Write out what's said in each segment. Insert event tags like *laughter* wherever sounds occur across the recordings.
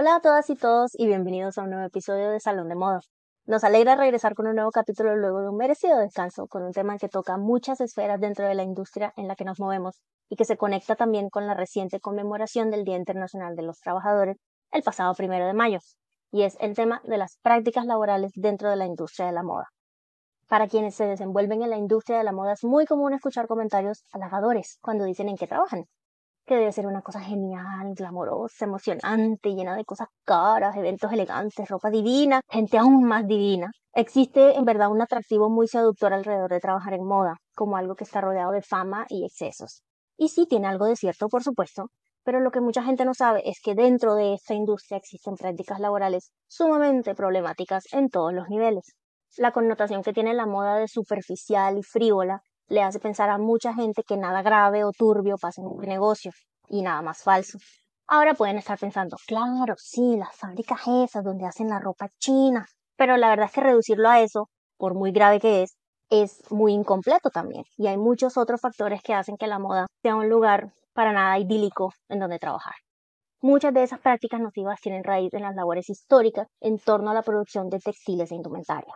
Hola a todas y todos y bienvenidos a un nuevo episodio de Salón de Moda. Nos alegra regresar con un nuevo capítulo luego de un merecido descanso con un tema que toca muchas esferas dentro de la industria en la que nos movemos y que se conecta también con la reciente conmemoración del Día Internacional de los Trabajadores el pasado primero de mayo, y es el tema de las prácticas laborales dentro de la industria de la moda. Para quienes se desenvuelven en la industria de la moda es muy común escuchar comentarios halagadores cuando dicen en qué trabajan, que debe ser una cosa genial, glamorosa, emocionante, llena de cosas caras, eventos elegantes, ropa divina, gente aún más divina. Existe en verdad un atractivo muy seductor alrededor de trabajar en moda, como algo que está rodeado de fama y excesos. Y sí tiene algo de cierto, por supuesto, pero lo que mucha gente no sabe es que dentro de esta industria existen prácticas laborales sumamente problemáticas en todos los niveles. La connotación que tiene la moda de superficial y frívola le hace pensar a mucha gente que nada grave o turbio pasa en un negocio y nada más falso. Ahora pueden estar pensando, claro, sí, las fábricas esas donde hacen la ropa china, pero la verdad es que reducirlo a eso, por muy grave que es, es muy incompleto también. Y hay muchos otros factores que hacen que la moda sea un lugar para nada idílico en donde trabajar. Muchas de esas prácticas nocivas tienen raíz en las labores históricas en torno a la producción de textiles e indumentaria.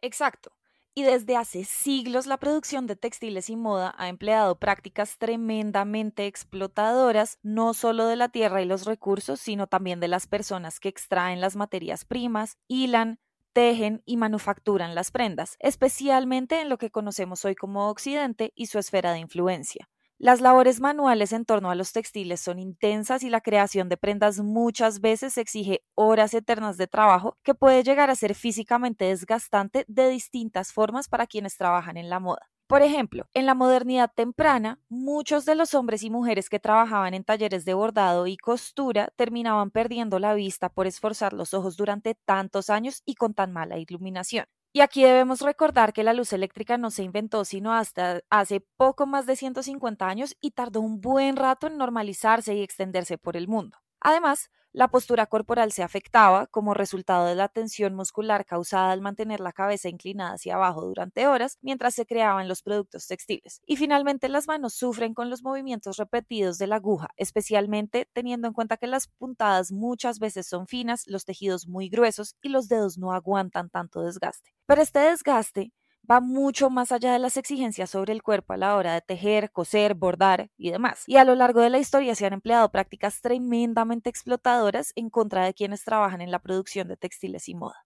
Exacto. Y desde hace siglos la producción de textiles y moda ha empleado prácticas tremendamente explotadoras, no solo de la tierra y los recursos, sino también de las personas que extraen las materias primas, hilan, tejen y manufacturan las prendas, especialmente en lo que conocemos hoy como Occidente y su esfera de influencia. Las labores manuales en torno a los textiles son intensas y la creación de prendas muchas veces exige horas eternas de trabajo que puede llegar a ser físicamente desgastante de distintas formas para quienes trabajan en la moda. Por ejemplo, en la modernidad temprana, muchos de los hombres y mujeres que trabajaban en talleres de bordado y costura terminaban perdiendo la vista por esforzar los ojos durante tantos años y con tan mala iluminación. Y aquí debemos recordar que la luz eléctrica no se inventó sino hasta hace poco más de 150 años y tardó un buen rato en normalizarse y extenderse por el mundo. Además, la postura corporal se afectaba como resultado de la tensión muscular causada al mantener la cabeza inclinada hacia abajo durante horas mientras se creaban los productos textiles. Y finalmente las manos sufren con los movimientos repetidos de la aguja, especialmente teniendo en cuenta que las puntadas muchas veces son finas, los tejidos muy gruesos y los dedos no aguantan tanto desgaste. Pero este desgaste va mucho más allá de las exigencias sobre el cuerpo a la hora de tejer, coser, bordar y demás. Y a lo largo de la historia se han empleado prácticas tremendamente explotadoras en contra de quienes trabajan en la producción de textiles y moda.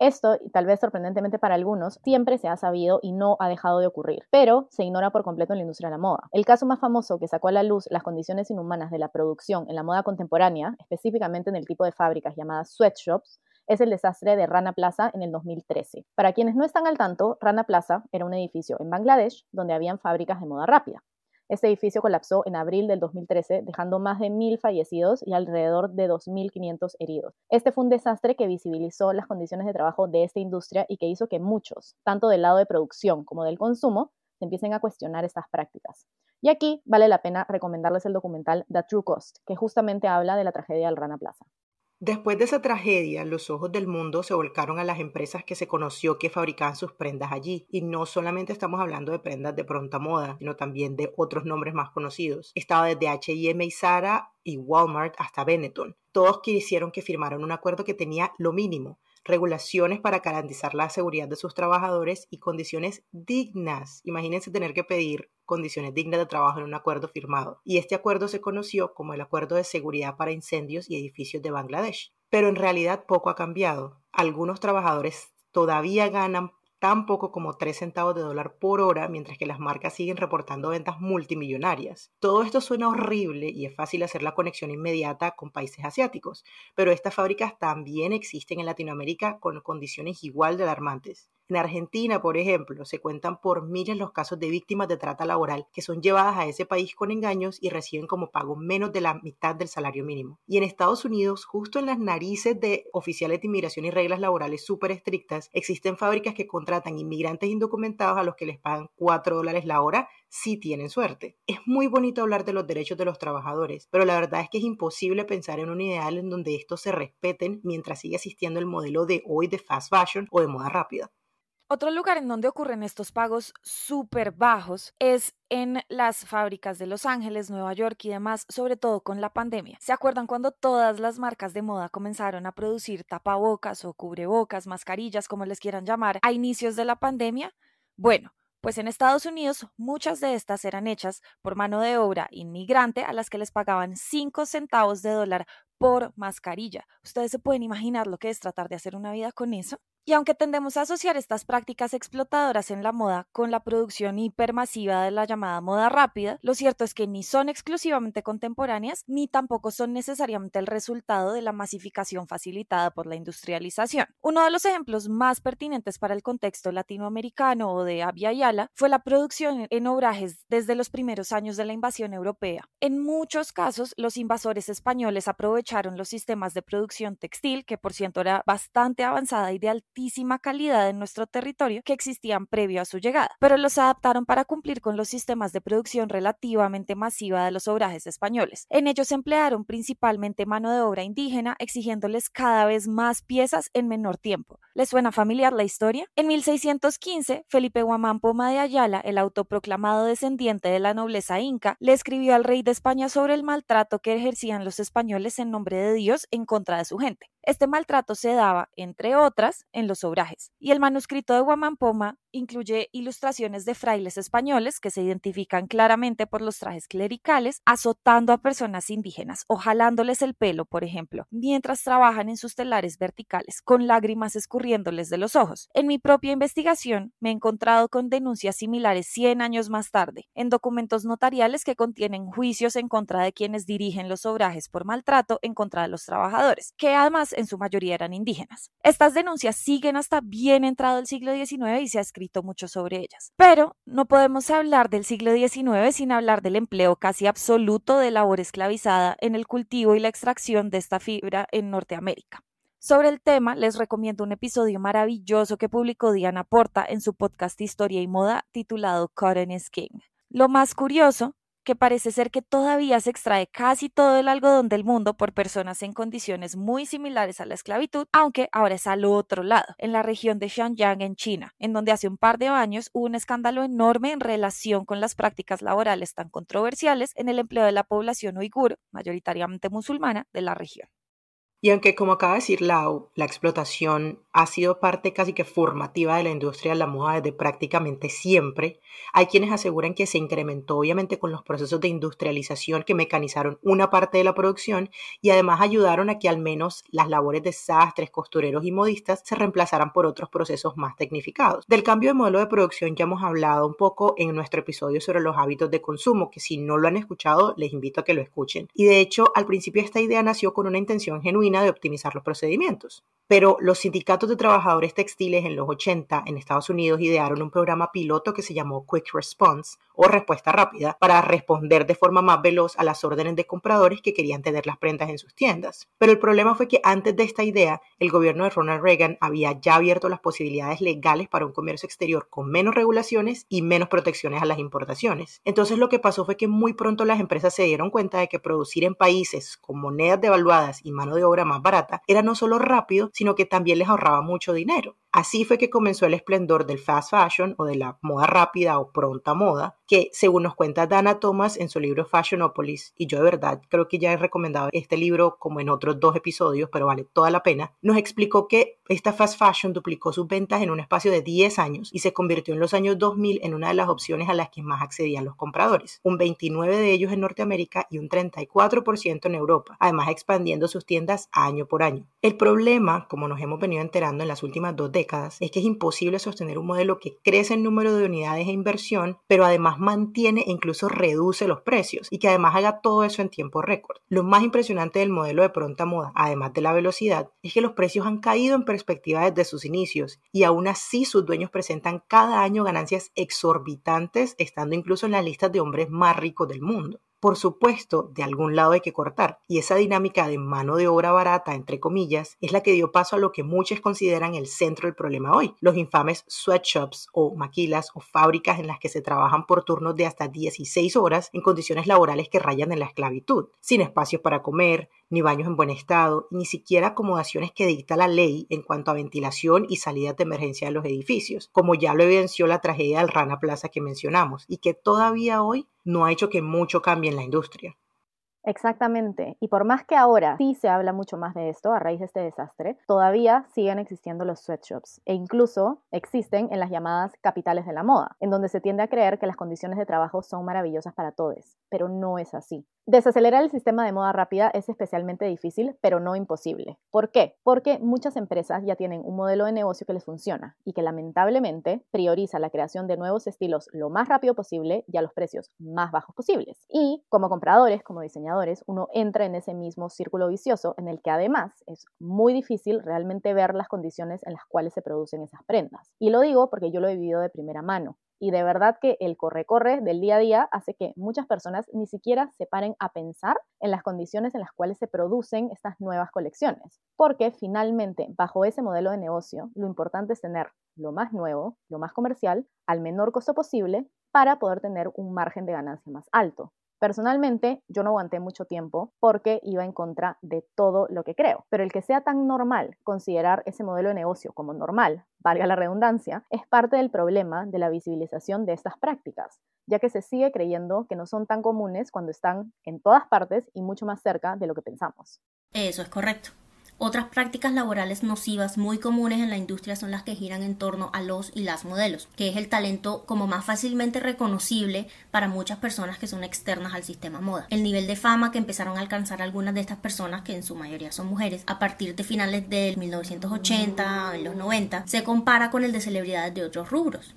Esto, tal vez sorprendentemente para algunos, siempre se ha sabido y no ha dejado de ocurrir, pero se ignora por completo en la industria de la moda. El caso más famoso que sacó a la luz las condiciones inhumanas de la producción en la moda contemporánea, específicamente en el tipo de fábricas llamadas sweatshops, es el desastre de Rana Plaza en el 2013. Para quienes no están al tanto, Rana Plaza era un edificio en Bangladesh donde habían fábricas de moda rápida. Este edificio colapsó en abril del 2013, dejando más de mil fallecidos y alrededor de 2.500 heridos. Este fue un desastre que visibilizó las condiciones de trabajo de esta industria y que hizo que muchos, tanto del lado de producción como del consumo, se empiecen a cuestionar estas prácticas. Y aquí vale la pena recomendarles el documental The True Cost, que justamente habla de la tragedia del Rana Plaza. Después de esa tragedia, los ojos del mundo se volcaron a las empresas que se conoció que fabricaban sus prendas allí. Y no solamente estamos hablando de prendas de pronta moda, sino también de otros nombres más conocidos. Estaba desde H&M y Zara y Walmart hasta Benetton. Todos quisieron que firmaran un acuerdo que tenía lo mínimo, regulaciones para garantizar la seguridad de sus trabajadores y condiciones dignas. Imagínense tener que pedir condiciones dignas de trabajo en un acuerdo firmado. Y este acuerdo se conoció como el Acuerdo de Seguridad para Incendios y Edificios de Bangladesh. Pero en realidad poco ha cambiado. Algunos trabajadores todavía ganan tan poco como 3 centavos de dólar por hora, mientras que las marcas siguen reportando ventas multimillonarias. Todo esto suena horrible y es fácil hacer la conexión inmediata con países asiáticos, pero estas fábricas también existen en Latinoamérica con condiciones igual de alarmantes. En Argentina, por ejemplo, se cuentan por miles los casos de víctimas de trata laboral que son llevadas a ese país con engaños y reciben como pago menos de la mitad del salario mínimo. Y en Estados Unidos, justo en las narices de oficiales de inmigración y reglas laborales súper estrictas, existen fábricas que contratan inmigrantes indocumentados a los que les pagan 4 dólares la hora si tienen suerte. Es muy bonito hablar de los derechos de los trabajadores, pero la verdad es que es imposible pensar en un ideal en donde estos se respeten mientras sigue existiendo el modelo de hoy de fast fashion o de moda rápida. Otro lugar en donde ocurren estos pagos súper bajos es en las fábricas de Los Ángeles, Nueva York y demás, sobre todo con la pandemia. ¿Se acuerdan cuando todas las marcas de moda comenzaron a producir tapabocas o cubrebocas, mascarillas, como les quieran llamar, a inicios de la pandemia? Bueno, pues en Estados Unidos muchas de estas eran hechas por mano de obra inmigrante a las que les pagaban 5 centavos de dólar por mascarilla. ¿Ustedes se pueden imaginar lo que es tratar de hacer una vida con eso? Y aunque tendemos a asociar estas prácticas explotadoras en la moda con la producción hipermasiva de la llamada moda rápida, lo cierto es que ni son exclusivamente contemporáneas ni tampoco son necesariamente el resultado de la masificación facilitada por la industrialización. Uno de los ejemplos más pertinentes para el contexto latinoamericano o de Abya Yala fue la producción en obrajes desde los primeros años de la invasión europea. En muchos casos, los invasores españoles aprovecharon los sistemas de producción textil, que por cierto era bastante avanzada y de calidad en nuestro territorio que existían previo a su llegada, pero los adaptaron para cumplir con los sistemas de producción relativamente masiva de los obrajes españoles. En ellos emplearon principalmente mano de obra indígena, exigiéndoles cada vez más piezas en menor tiempo. ¿Les suena familiar la historia? En 1615, Felipe Guamán Poma de Ayala, el autoproclamado descendiente de la nobleza inca, le escribió al rey de España sobre el maltrato que ejercían los españoles en nombre de Dios en contra de su gente. Este maltrato se daba, entre otras, en los obrajes, y el manuscrito de Guamampoma incluye ilustraciones de frailes españoles que se identifican claramente por los trajes clericales, azotando a personas indígenas o jalándoles el pelo, por ejemplo, mientras trabajan en sus telares verticales, con lágrimas escurriéndoles de los ojos. En mi propia investigación me he encontrado con denuncias similares 100 años más tarde, en documentos notariales que contienen juicios en contra de quienes dirigen los obrajes por maltrato en contra de los trabajadores, que además en su mayoría eran indígenas. Estas denuncias siguen hasta bien entrado el siglo XIX y se ha mucho sobre ellas. Pero no podemos hablar del siglo XIX sin hablar del empleo casi absoluto de labor esclavizada en el cultivo y la extracción de esta fibra en Norteamérica. Sobre el tema, les recomiendo un episodio maravilloso que publicó Diana Porta en su podcast Historia y Moda titulado Cotton is King. Lo más curioso que parece ser que todavía se extrae casi todo el algodón del mundo por personas en condiciones muy similares a la esclavitud, aunque ahora es al otro lado, en la región de Xinjiang en China, en donde hace un par de años hubo un escándalo enorme en relación con las prácticas laborales tan controversiales en el empleo de la población uigur, mayoritariamente musulmana, de la región. Y aunque, como acaba de decir Lau, la explotación ha sido parte casi que formativa de la industria de la moda desde prácticamente siempre, hay quienes aseguran que se incrementó obviamente con los procesos de industrialización que mecanizaron una parte de la producción y además ayudaron a que al menos las labores de sastres, costureros y modistas se reemplazaran por otros procesos más tecnificados. Del cambio de modelo de producción ya hemos hablado un poco en nuestro episodio sobre los hábitos de consumo, que si no lo han escuchado les invito a que lo escuchen. Y de hecho, al principio esta idea nació con una intención genuina de optimizar los procedimientos. Pero los sindicatos de trabajadores textiles en los 80 en Estados Unidos idearon un programa piloto que se llamó Quick Response o respuesta rápida para responder de forma más veloz a las órdenes de compradores que querían tener las prendas en sus tiendas. Pero el problema fue que antes de esta idea, el gobierno de Ronald Reagan había ya abierto las posibilidades legales para un comercio exterior con menos regulaciones y menos protecciones a las importaciones. Entonces lo que pasó fue que muy pronto las empresas se dieron cuenta de que producir en países con monedas devaluadas y mano de obra más barata era no solo rápido, sino que también les ahorraba mucho dinero. Así fue que comenzó el esplendor del fast fashion o de la moda rápida o pronta moda, que según nos cuenta Dana Thomas en su libro Fashionopolis, y yo de verdad creo que ya he recomendado este libro como en otros dos episodios, pero vale toda la pena, nos explicó que esta fast fashion duplicó sus ventas en un espacio de 10 años y se convirtió en los años 2000 en una de las opciones a las que más accedían los compradores, un 29 de ellos en Norteamérica y un 34% en Europa, además expandiendo sus tiendas año por año. El problema, como nos hemos venido enterando en las últimas dos es que es imposible sostener un modelo que crece en número de unidades e inversión, pero además mantiene e incluso reduce los precios y que además haga todo eso en tiempo récord. Lo más impresionante del modelo de pronta moda, además de la velocidad, es que los precios han caído en perspectiva desde sus inicios y aún así sus dueños presentan cada año ganancias exorbitantes, estando incluso en las listas de hombres más ricos del mundo. Por supuesto, de algún lado hay que cortar, y esa dinámica de mano de obra barata, entre comillas, es la que dio paso a lo que muchos consideran el centro del problema hoy, los infames sweatshops o maquilas o fábricas en las que se trabajan por turnos de hasta 16 horas en condiciones laborales que rayan en la esclavitud, sin espacios para comer, ni baños en buen estado, ni siquiera acomodaciones que dicta la ley en cuanto a ventilación y salida de emergencia de los edificios, como ya lo evidenció la tragedia del Rana Plaza que mencionamos, y que todavía hoy no ha hecho que mucho cambie en la industria. Exactamente. Y por más que ahora sí se habla mucho más de esto a raíz de este desastre, todavía siguen existiendo los sweatshops e incluso existen en las llamadas capitales de la moda, en donde se tiende a creer que las condiciones de trabajo son maravillosas para todos, pero no es así. Desacelerar el sistema de moda rápida es especialmente difícil, pero no imposible. ¿Por qué? Porque muchas empresas ya tienen un modelo de negocio que les funciona y que lamentablemente prioriza la creación de nuevos estilos lo más rápido posible y a los precios más bajos posibles. Y como compradores, como diseñadores, uno entra en ese mismo círculo vicioso en el que además es muy difícil realmente ver las condiciones en las cuales se producen esas prendas. Y lo digo porque yo lo he vivido de primera mano. Y de verdad que el corre-corre del día a día hace que muchas personas ni siquiera se paren a pensar en las condiciones en las cuales se producen estas nuevas colecciones. Porque finalmente, bajo ese modelo de negocio, lo importante es tener lo más nuevo, lo más comercial, al menor costo posible para poder tener un margen de ganancia más alto. Personalmente, yo no aguanté mucho tiempo porque iba en contra de todo lo que creo. Pero el que sea tan normal considerar ese modelo de negocio como normal, valga la redundancia, es parte del problema de la visibilización de estas prácticas, ya que se sigue creyendo que no son tan comunes cuando están en todas partes y mucho más cerca de lo que pensamos. Eso es correcto. Otras prácticas laborales nocivas muy comunes en la industria son las que giran en torno a los y las modelos, que es el talento como más fácilmente reconocible para muchas personas que son externas al sistema moda. El nivel de fama que empezaron a alcanzar algunas de estas personas, que en su mayoría son mujeres, a partir de finales del 1980, en los 90, se compara con el de celebridades de otros rubros.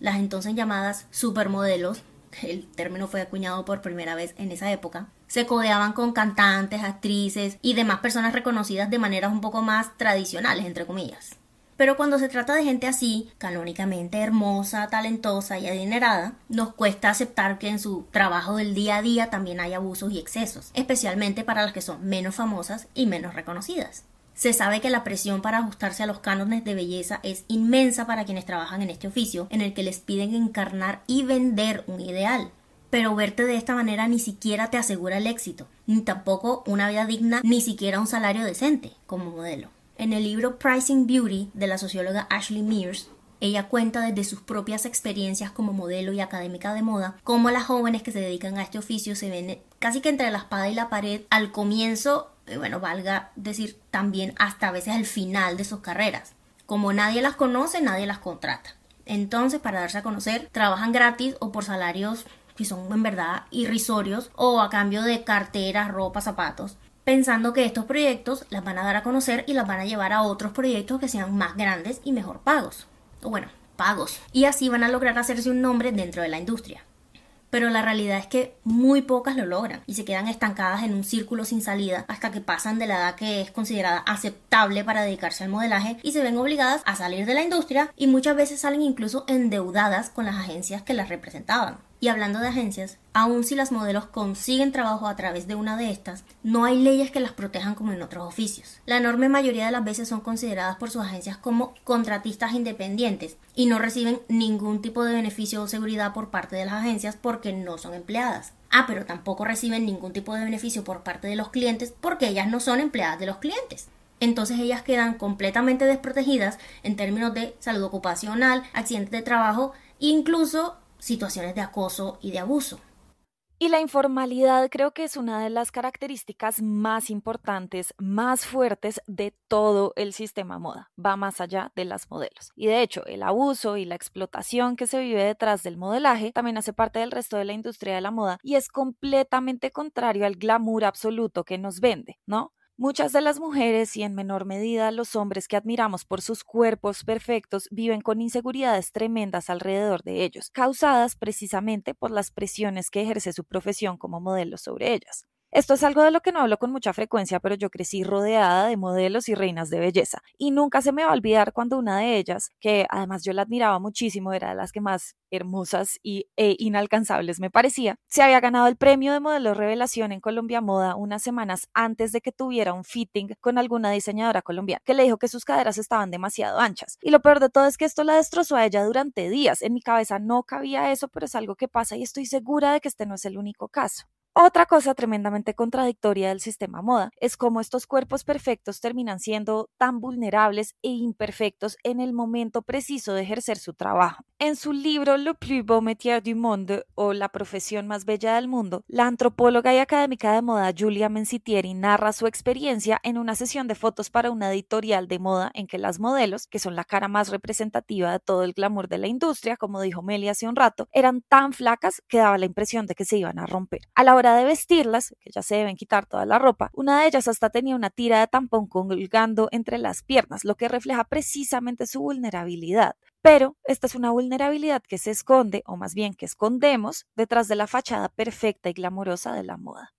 Las entonces llamadas supermodelos el término fue acuñado por primera vez en esa época, se codeaban con cantantes, actrices y demás personas reconocidas de maneras un poco más tradicionales, entre comillas. Pero cuando se trata de gente así, canónicamente hermosa, talentosa y adinerada, nos cuesta aceptar que en su trabajo del día a día también hay abusos y excesos, especialmente para las que son menos famosas y menos reconocidas. Se sabe que la presión para ajustarse a los cánones de belleza es inmensa para quienes trabajan en este oficio, en el que les piden encarnar y vender un ideal. Pero verte de esta manera ni siquiera te asegura el éxito, ni tampoco una vida digna, ni siquiera un salario decente como modelo. En el libro Pricing Beauty de la socióloga Ashley Mears, ella cuenta desde sus propias experiencias como modelo y académica de moda cómo las jóvenes que se dedican a este oficio se ven casi que entre la espada y la pared al comienzo y bueno, valga decir también hasta a veces al final de sus carreras. Como nadie las conoce, nadie las contrata. Entonces, para darse a conocer, trabajan gratis o por salarios que son en verdad irrisorios o a cambio de carteras, ropa, zapatos, pensando que estos proyectos las van a dar a conocer y las van a llevar a otros proyectos que sean más grandes y mejor pagos. O bueno, pagos. Y así van a lograr hacerse un nombre dentro de la industria pero la realidad es que muy pocas lo logran y se quedan estancadas en un círculo sin salida hasta que pasan de la edad que es considerada aceptable para dedicarse al modelaje y se ven obligadas a salir de la industria y muchas veces salen incluso endeudadas con las agencias que las representaban. Y hablando de agencias, aun si las modelos consiguen trabajo a través de una de estas, no hay leyes que las protejan como en otros oficios. La enorme mayoría de las veces son consideradas por sus agencias como contratistas independientes y no reciben ningún tipo de beneficio o seguridad por parte de las agencias porque no son empleadas. Ah, pero tampoco reciben ningún tipo de beneficio por parte de los clientes porque ellas no son empleadas de los clientes entonces ellas quedan completamente desprotegidas en términos de salud ocupacional, accidentes de trabajo incluso situaciones de acoso y de abuso. Y la informalidad creo que es una de las características más importantes, más fuertes de todo el sistema moda. Va más allá de las modelos. Y de hecho, el abuso y la explotación que se vive detrás del modelaje también hace parte del resto de la industria de la moda y es completamente contrario al glamour absoluto que nos vende, ¿no? Muchas de las mujeres y en menor medida los hombres que admiramos por sus cuerpos perfectos viven con inseguridades tremendas alrededor de ellos, causadas precisamente por las presiones que ejerce su profesión como modelo sobre ellas. Esto es algo de lo que no hablo con mucha frecuencia, pero yo crecí rodeada de modelos y reinas de belleza. Y nunca se me va a olvidar cuando una de ellas, que además yo la admiraba muchísimo, era de las que más hermosas y, e inalcanzables me parecía, se había ganado el premio de modelo revelación en Colombia Moda unas semanas antes de que tuviera un fitting con alguna diseñadora colombiana, que le dijo que sus caderas estaban demasiado anchas. Y lo peor de todo es que esto la destrozó a ella durante días. En mi cabeza no cabía eso, pero es algo que pasa y estoy segura de que este no es el único caso. Otra cosa tremendamente contradictoria del sistema moda es cómo estos cuerpos perfectos terminan siendo tan vulnerables e imperfectos en el momento preciso de ejercer su trabajo. En su libro Le plus beau métier du monde o La profesión más bella del mundo, la antropóloga y académica de moda Julia Mencitieri narra su experiencia en una sesión de fotos para una editorial de moda en que las modelos, que son la cara más representativa de todo el glamour de la industria, como dijo Meli hace un rato, eran tan flacas que daba la impresión de que se iban a romper. A la de vestirlas, que ya se deben quitar toda la ropa, una de ellas hasta tenía una tira de tampón colgando entre las piernas, lo que refleja precisamente su vulnerabilidad. Pero esta es una vulnerabilidad que se esconde, o más bien que escondemos, detrás de la fachada perfecta y glamorosa de la moda.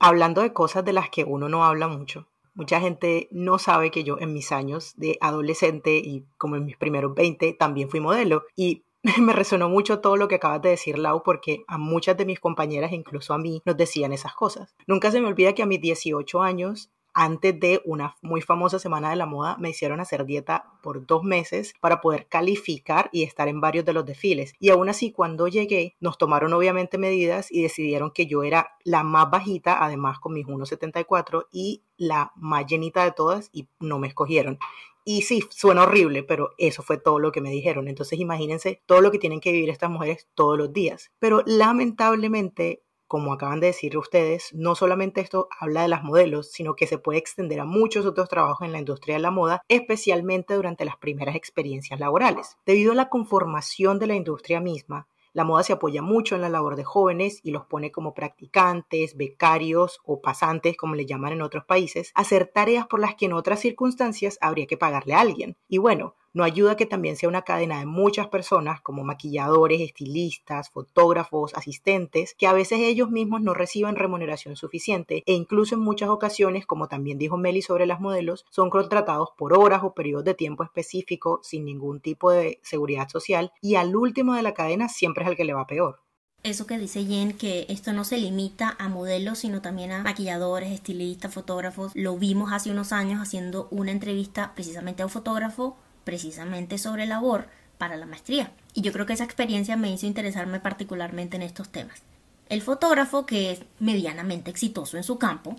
Hablando de cosas de las que uno no habla mucho, mucha gente no sabe que yo en mis años de adolescente y como en mis primeros 20 también fui modelo y *laughs* me resonó mucho todo lo que acabas de decir, Lau, porque a muchas de mis compañeras, incluso a mí, nos decían esas cosas. Nunca se me olvida que a mis 18 años antes de una muy famosa semana de la moda, me hicieron hacer dieta por dos meses para poder calificar y estar en varios de los desfiles. Y aún así, cuando llegué, nos tomaron obviamente medidas y decidieron que yo era la más bajita, además con mis 1,74 y la más llenita de todas y no me escogieron. Y sí, suena horrible, pero eso fue todo lo que me dijeron. Entonces imagínense todo lo que tienen que vivir estas mujeres todos los días. Pero lamentablemente, como acaban de decir ustedes, no solamente esto habla de las modelos, sino que se puede extender a muchos otros trabajos en la industria de la moda, especialmente durante las primeras experiencias laborales. Debido a la conformación de la industria misma, la moda se apoya mucho en la labor de jóvenes y los pone como practicantes, becarios o pasantes, como le llaman en otros países, a hacer tareas por las que en otras circunstancias habría que pagarle a alguien. Y bueno, no ayuda que también sea una cadena de muchas personas como maquilladores, estilistas, fotógrafos, asistentes, que a veces ellos mismos no reciben remuneración suficiente e incluso en muchas ocasiones, como también dijo Meli sobre las modelos, son contratados por horas o periodos de tiempo específico sin ningún tipo de seguridad social y al último de la cadena siempre es el que le va peor eso que dice Jen, que esto no se limita a modelos, sino también a maquilladores, estilistas, fotógrafos. Lo vimos hace unos años haciendo una entrevista precisamente a un fotógrafo precisamente sobre labor para la maestría. Y yo creo que esa experiencia me hizo interesarme particularmente en estos temas. El fotógrafo, que es medianamente exitoso en su campo,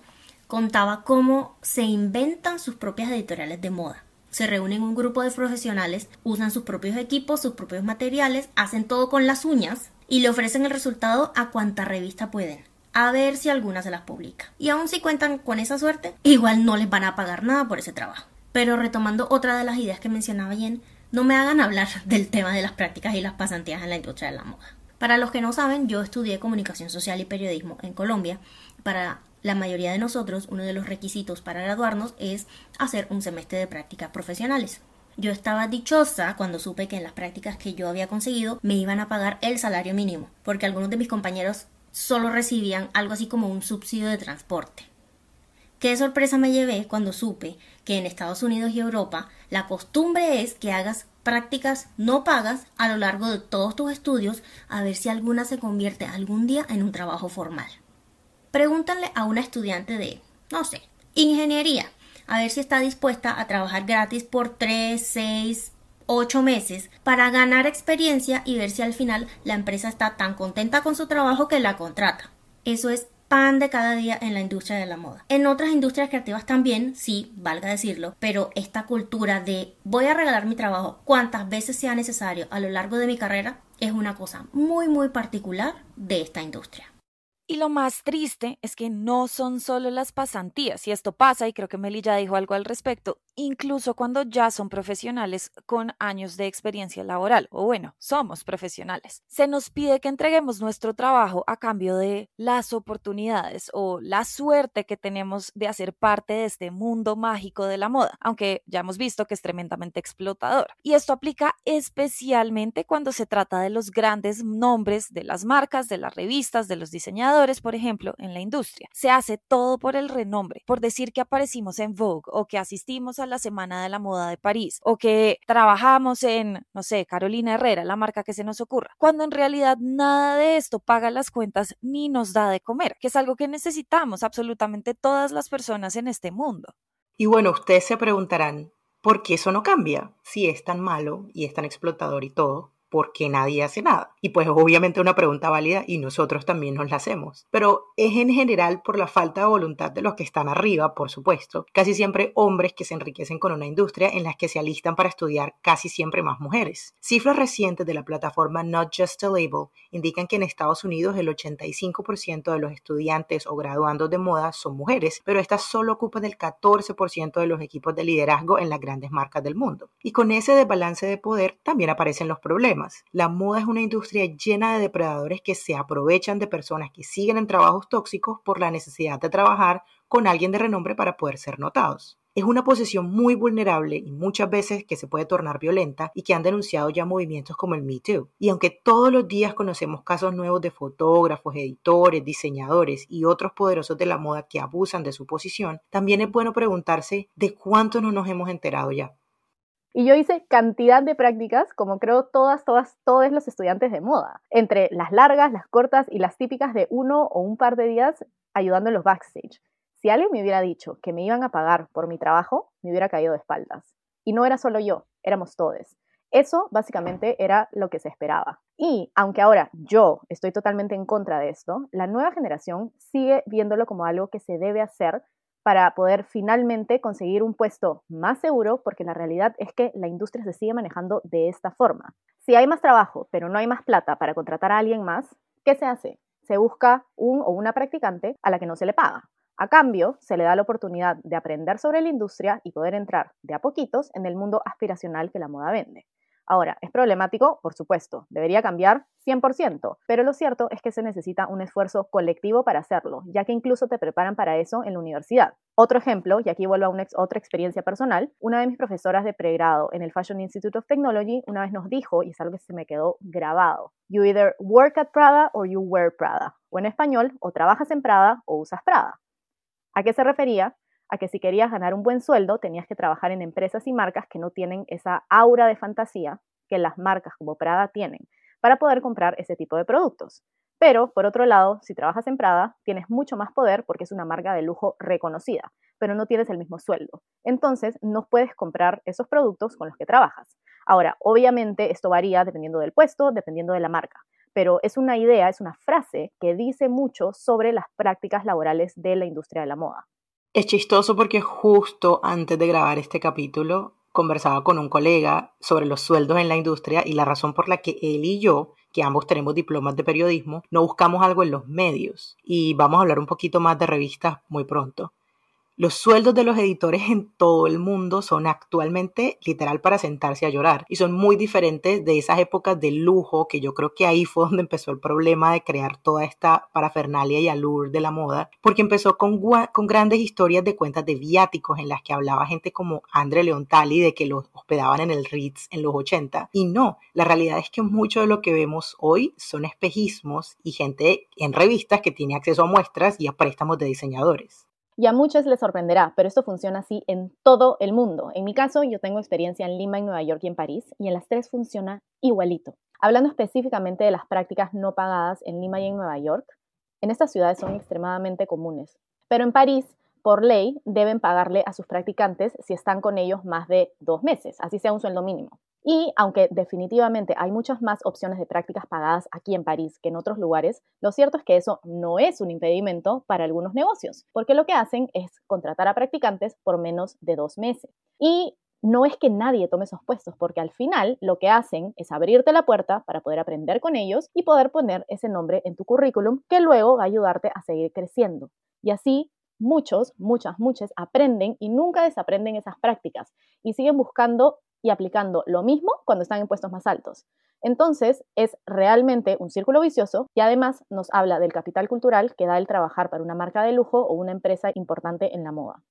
contaba cómo se inventan sus propias editoriales de moda. Se reúnen un grupo de profesionales, usan sus propios equipos, sus propios materiales, hacen todo con las uñas y le ofrecen el resultado a cuanta revista pueden. A ver si alguna se las publica. Y aun si cuentan con esa suerte, igual no les van a pagar nada por ese trabajo. Pero retomando otra de las ideas que mencionaba Jen, no me hagan hablar *laughs* del tema de las prácticas y las pasantías en la industria de la moda. Para los que no saben, yo estudié comunicación social y periodismo en Colombia. Para la mayoría de nosotros, uno de los requisitos para graduarnos es hacer un semestre de prácticas profesionales. Yo estaba dichosa cuando supe que en las prácticas que yo había conseguido me iban a pagar el salario mínimo, porque algunos de mis compañeros solo recibían algo así como un subsidio de transporte. Qué sorpresa me llevé cuando supe que en Estados Unidos y Europa la costumbre es que hagas prácticas no pagas a lo largo de todos tus estudios a ver si alguna se convierte algún día en un trabajo formal. Pregúntale a una estudiante de, no sé, ingeniería, a ver si está dispuesta a trabajar gratis por 3, 6, 8 meses para ganar experiencia y ver si al final la empresa está tan contenta con su trabajo que la contrata. Eso es de cada día en la industria de la moda. En otras industrias creativas también, sí, valga decirlo, pero esta cultura de voy a regalar mi trabajo cuantas veces sea necesario a lo largo de mi carrera es una cosa muy muy particular de esta industria. Y lo más triste es que no son solo las pasantías, y esto pasa, y creo que Meli ya dijo algo al respecto, incluso cuando ya son profesionales con años de experiencia laboral, o bueno, somos profesionales. Se nos pide que entreguemos nuestro trabajo a cambio de las oportunidades o la suerte que tenemos de hacer parte de este mundo mágico de la moda, aunque ya hemos visto que es tremendamente explotador. Y esto aplica especialmente cuando se trata de los grandes nombres de las marcas, de las revistas, de los diseñadores, por ejemplo, en la industria. Se hace todo por el renombre, por decir que aparecimos en Vogue o que asistimos a la Semana de la Moda de París o que trabajamos en, no sé, Carolina Herrera, la marca que se nos ocurra, cuando en realidad nada de esto paga las cuentas ni nos da de comer, que es algo que necesitamos absolutamente todas las personas en este mundo. Y bueno, ustedes se preguntarán, ¿por qué eso no cambia? Si es tan malo y es tan explotador y todo, porque nadie hace nada. Y pues obviamente una pregunta válida y nosotros también nos la hacemos. Pero es en general por la falta de voluntad de los que están arriba, por supuesto. Casi siempre hombres que se enriquecen con una industria en la que se alistan para estudiar casi siempre más mujeres. Cifras recientes de la plataforma Not Just a Label indican que en Estados Unidos el 85% de los estudiantes o graduandos de moda son mujeres, pero estas solo ocupan el 14% de los equipos de liderazgo en las grandes marcas del mundo. Y con ese desbalance de poder también aparecen los problemas la moda es una industria llena de depredadores que se aprovechan de personas que siguen en trabajos tóxicos por la necesidad de trabajar con alguien de renombre para poder ser notados. Es una posición muy vulnerable y muchas veces que se puede tornar violenta y que han denunciado ya movimientos como el Me Too. Y aunque todos los días conocemos casos nuevos de fotógrafos, editores, diseñadores y otros poderosos de la moda que abusan de su posición, también es bueno preguntarse de cuánto no nos hemos enterado ya. Y yo hice cantidad de prácticas, como creo todas, todas, todos los estudiantes de moda, entre las largas, las cortas y las típicas de uno o un par de días ayudando en los backstage. Si alguien me hubiera dicho que me iban a pagar por mi trabajo, me hubiera caído de espaldas. Y no era solo yo, éramos todos. Eso básicamente era lo que se esperaba. Y aunque ahora yo estoy totalmente en contra de esto, la nueva generación sigue viéndolo como algo que se debe hacer para poder finalmente conseguir un puesto más seguro, porque la realidad es que la industria se sigue manejando de esta forma. Si hay más trabajo, pero no hay más plata para contratar a alguien más, ¿qué se hace? Se busca un o una practicante a la que no se le paga. A cambio, se le da la oportunidad de aprender sobre la industria y poder entrar de a poquitos en el mundo aspiracional que la moda vende. Ahora, ¿es problemático? Por supuesto, debería cambiar 100%, pero lo cierto es que se necesita un esfuerzo colectivo para hacerlo, ya que incluso te preparan para eso en la universidad. Otro ejemplo, y aquí vuelvo a una otra experiencia personal, una de mis profesoras de pregrado en el Fashion Institute of Technology una vez nos dijo, y es algo que se me quedó grabado, you either work at Prada or you wear Prada, o en español, o trabajas en Prada o usas Prada. ¿A qué se refería? A que si querías ganar un buen sueldo tenías que trabajar en empresas y marcas que no tienen esa aura de fantasía que las marcas como Prada tienen para poder comprar ese tipo de productos. Pero, por otro lado, si trabajas en Prada, tienes mucho más poder porque es una marca de lujo reconocida, pero no tienes el mismo sueldo. Entonces, no puedes comprar esos productos con los que trabajas. Ahora, obviamente, esto varía dependiendo del puesto, dependiendo de la marca, pero es una idea, es una frase que dice mucho sobre las prácticas laborales de la industria de la moda. Es chistoso porque justo antes de grabar este capítulo conversaba con un colega sobre los sueldos en la industria y la razón por la que él y yo, que ambos tenemos diplomas de periodismo, no buscamos algo en los medios. Y vamos a hablar un poquito más de revistas muy pronto. Los sueldos de los editores en todo el mundo son actualmente literal para sentarse a llorar y son muy diferentes de esas épocas de lujo que yo creo que ahí fue donde empezó el problema de crear toda esta parafernalia y alur de la moda, porque empezó con, con grandes historias de cuentas de viáticos en las que hablaba gente como Andre Leontali de que los hospedaban en el Ritz en los 80 y no, la realidad es que mucho de lo que vemos hoy son espejismos y gente en revistas que tiene acceso a muestras y a préstamos de diseñadores. Y a muchos les sorprenderá, pero esto funciona así en todo el mundo. En mi caso, yo tengo experiencia en Lima, en Nueva York y en París, y en las tres funciona igualito. Hablando específicamente de las prácticas no pagadas en Lima y en Nueva York, en estas ciudades son extremadamente comunes. Pero en París, por ley, deben pagarle a sus practicantes si están con ellos más de dos meses, así sea un sueldo mínimo. Y aunque definitivamente hay muchas más opciones de prácticas pagadas aquí en París que en otros lugares, lo cierto es que eso no es un impedimento para algunos negocios, porque lo que hacen es contratar a practicantes por menos de dos meses. Y no es que nadie tome esos puestos, porque al final lo que hacen es abrirte la puerta para poder aprender con ellos y poder poner ese nombre en tu currículum que luego va a ayudarte a seguir creciendo. Y así muchos, muchas, muchas aprenden y nunca desaprenden esas prácticas y siguen buscando y aplicando lo mismo cuando están en puestos más altos. Entonces, es realmente un círculo vicioso y además nos habla del capital cultural que da el trabajar para una marca de lujo o una empresa importante en la moda.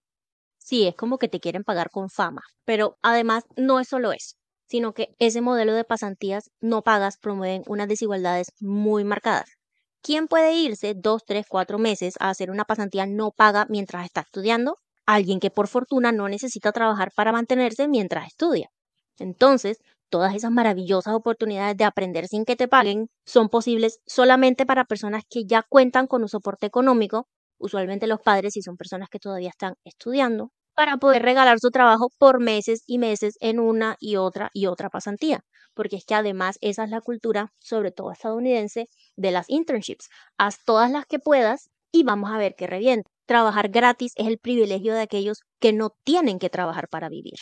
Sí, es como que te quieren pagar con fama, pero además no es solo eso, sino que ese modelo de pasantías no pagas promueven unas desigualdades muy marcadas. ¿Quién puede irse dos, tres, cuatro meses a hacer una pasantía no paga mientras está estudiando? Alguien que por fortuna no necesita trabajar para mantenerse mientras estudia. Entonces, todas esas maravillosas oportunidades de aprender sin que te paguen son posibles solamente para personas que ya cuentan con un soporte económico, usualmente los padres si son personas que todavía están estudiando, para poder regalar su trabajo por meses y meses en una y otra y otra pasantía. Porque es que además esa es la cultura, sobre todo estadounidense, de las internships. Haz todas las que puedas y vamos a ver qué revienta. Trabajar gratis es el privilegio de aquellos que no tienen que trabajar para vivir.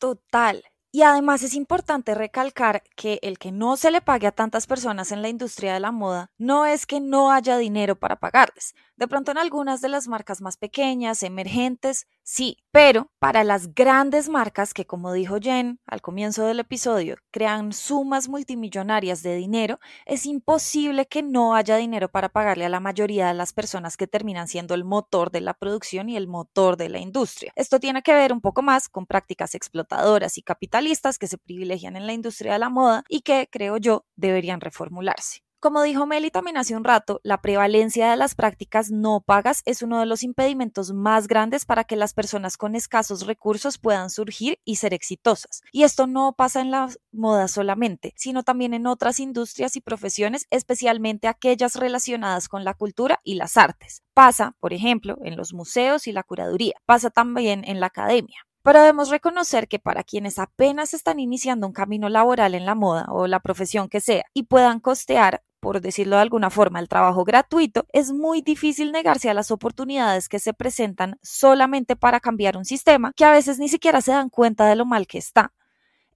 Total. Y además es importante recalcar que el que no se le pague a tantas personas en la industria de la moda no es que no haya dinero para pagarles. De pronto en algunas de las marcas más pequeñas, emergentes, sí, pero para las grandes marcas que, como dijo Jen al comienzo del episodio, crean sumas multimillonarias de dinero, es imposible que no haya dinero para pagarle a la mayoría de las personas que terminan siendo el motor de la producción y el motor de la industria. Esto tiene que ver un poco más con prácticas explotadoras y capitalistas que se privilegian en la industria de la moda y que, creo yo, deberían reformularse. Como dijo Meli también hace un rato, la prevalencia de las prácticas no pagas es uno de los impedimentos más grandes para que las personas con escasos recursos puedan surgir y ser exitosas. Y esto no pasa en la moda solamente, sino también en otras industrias y profesiones, especialmente aquellas relacionadas con la cultura y las artes. Pasa, por ejemplo, en los museos y la curaduría. Pasa también en la academia. Pero debemos reconocer que para quienes apenas están iniciando un camino laboral en la moda o la profesión que sea y puedan costear por decirlo de alguna forma, el trabajo gratuito, es muy difícil negarse a las oportunidades que se presentan solamente para cambiar un sistema que a veces ni siquiera se dan cuenta de lo mal que está.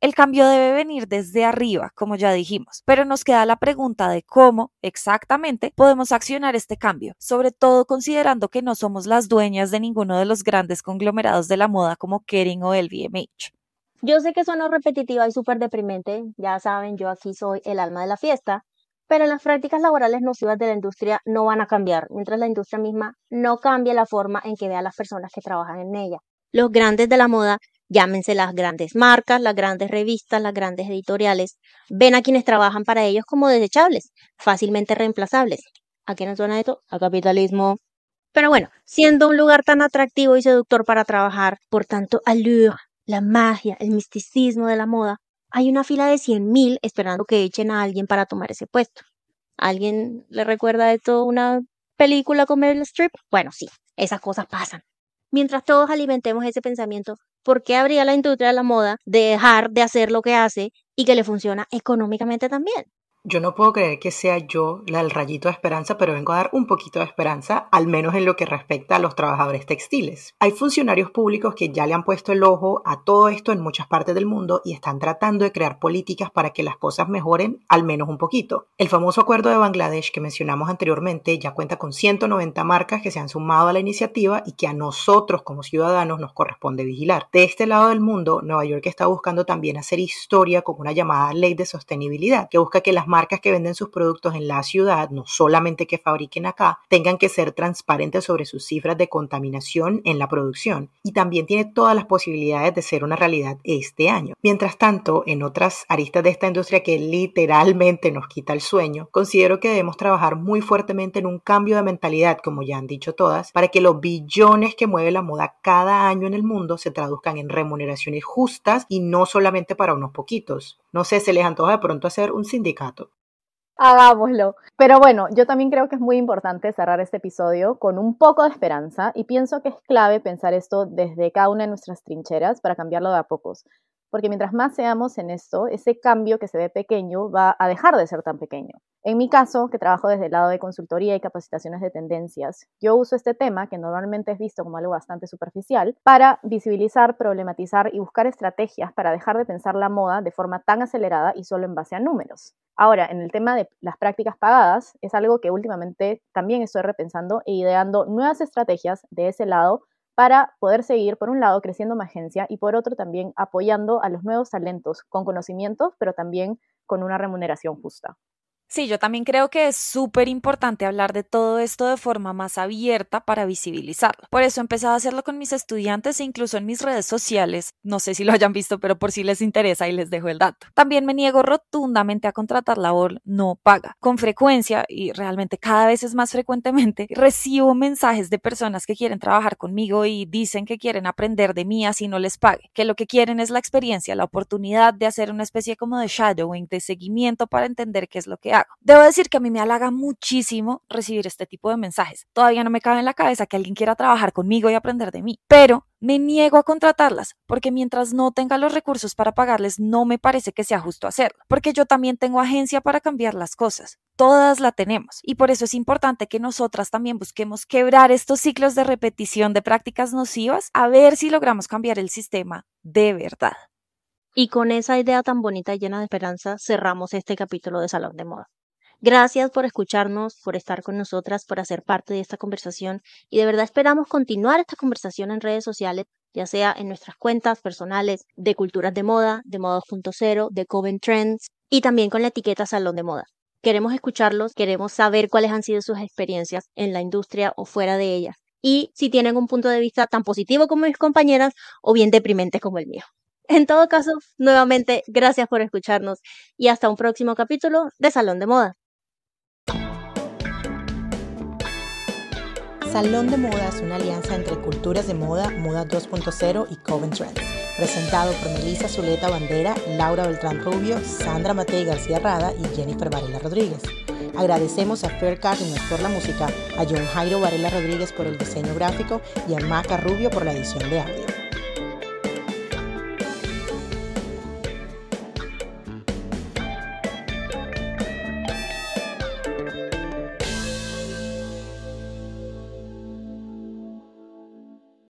El cambio debe venir desde arriba, como ya dijimos, pero nos queda la pregunta de cómo exactamente podemos accionar este cambio, sobre todo considerando que no somos las dueñas de ninguno de los grandes conglomerados de la moda como Kering o LVMH. Yo sé que suena repetitiva y súper deprimente, ya saben, yo aquí soy el alma de la fiesta, pero las prácticas laborales nocivas de la industria no van a cambiar, mientras la industria misma no cambie la forma en que ve a las personas que trabajan en ella. Los grandes de la moda, llámense las grandes marcas, las grandes revistas, las grandes editoriales, ven a quienes trabajan para ellos como desechables, fácilmente reemplazables. ¿A qué nos suena esto? A capitalismo. Pero bueno, siendo un lugar tan atractivo y seductor para trabajar, por tanto allure, la magia, el misticismo de la moda, hay una fila de 100.000 esperando que echen a alguien para tomar ese puesto. ¿Alguien le recuerda esto una película con Meryl Streep? Bueno, sí, esas cosas pasan. Mientras todos alimentemos ese pensamiento, ¿por qué habría la industria de la moda de dejar de hacer lo que hace y que le funciona económicamente también? Yo no puedo creer que sea yo la del rayito de esperanza, pero vengo a dar un poquito de esperanza, al menos en lo que respecta a los trabajadores textiles. Hay funcionarios públicos que ya le han puesto el ojo a todo esto en muchas partes del mundo y están tratando de crear políticas para que las cosas mejoren al menos un poquito. El famoso acuerdo de Bangladesh que mencionamos anteriormente ya cuenta con 190 marcas que se han sumado a la iniciativa y que a nosotros como ciudadanos nos corresponde vigilar. De este lado del mundo, Nueva York está buscando también hacer historia con una llamada ley de sostenibilidad que busca que las marcas que venden sus productos en la ciudad, no solamente que fabriquen acá, tengan que ser transparentes sobre sus cifras de contaminación en la producción y también tiene todas las posibilidades de ser una realidad este año. Mientras tanto, en otras aristas de esta industria que literalmente nos quita el sueño, considero que debemos trabajar muy fuertemente en un cambio de mentalidad, como ya han dicho todas, para que los billones que mueve la moda cada año en el mundo se traduzcan en remuneraciones justas y no solamente para unos poquitos. No sé, se les antoja de pronto hacer un sindicato Hagámoslo. Pero bueno, yo también creo que es muy importante cerrar este episodio con un poco de esperanza y pienso que es clave pensar esto desde cada una de nuestras trincheras para cambiarlo de a pocos. Porque mientras más seamos en esto, ese cambio que se ve pequeño va a dejar de ser tan pequeño. En mi caso, que trabajo desde el lado de consultoría y capacitaciones de tendencias, yo uso este tema, que normalmente es visto como algo bastante superficial, para visibilizar, problematizar y buscar estrategias para dejar de pensar la moda de forma tan acelerada y solo en base a números. Ahora, en el tema de las prácticas pagadas, es algo que últimamente también estoy repensando e ideando nuevas estrategias de ese lado para poder seguir, por un lado, creciendo mi agencia y por otro también apoyando a los nuevos talentos con conocimientos, pero también con una remuneración justa. Sí, yo también creo que es súper importante hablar de todo esto de forma más abierta para visibilizarlo. Por eso he empezado a hacerlo con mis estudiantes e incluso en mis redes sociales. No sé si lo hayan visto, pero por si les interesa y les dejo el dato. También me niego rotundamente a contratar labor no paga. Con frecuencia, y realmente cada vez es más frecuentemente, *laughs* recibo mensajes de personas que quieren trabajar conmigo y dicen que quieren aprender de mí así no les pague, que lo que quieren es la experiencia, la oportunidad de hacer una especie como de shadowing, de seguimiento para entender qué es lo que hago. Debo decir que a mí me halaga muchísimo recibir este tipo de mensajes. Todavía no me cabe en la cabeza que alguien quiera trabajar conmigo y aprender de mí, pero me niego a contratarlas porque mientras no tenga los recursos para pagarles no me parece que sea justo hacerlo, porque yo también tengo agencia para cambiar las cosas. Todas la tenemos y por eso es importante que nosotras también busquemos quebrar estos ciclos de repetición de prácticas nocivas a ver si logramos cambiar el sistema de verdad. Y con esa idea tan bonita y llena de esperanza cerramos este capítulo de Salón de Moda. Gracias por escucharnos, por estar con nosotras, por hacer parte de esta conversación y de verdad esperamos continuar esta conversación en redes sociales, ya sea en nuestras cuentas personales de Culturas de Moda, de Moda 2.0, de Coven Trends y también con la etiqueta Salón de Moda. Queremos escucharlos, queremos saber cuáles han sido sus experiencias en la industria o fuera de ella y si tienen un punto de vista tan positivo como mis compañeras o bien deprimente como el mío. En todo caso, nuevamente, gracias por escucharnos y hasta un próximo capítulo de Salón de Moda. Salón de Moda es una alianza entre Culturas de Moda, Moda 2.0 y Coven Trends, presentado por Melissa Zuleta Bandera, Laura Beltrán Rubio, Sandra Matei García Rada y Jennifer Varela Rodríguez. Agradecemos a Fair Cardinals por la música, a John Jairo Varela Rodríguez por el diseño gráfico y a Maca Rubio por la edición de audio.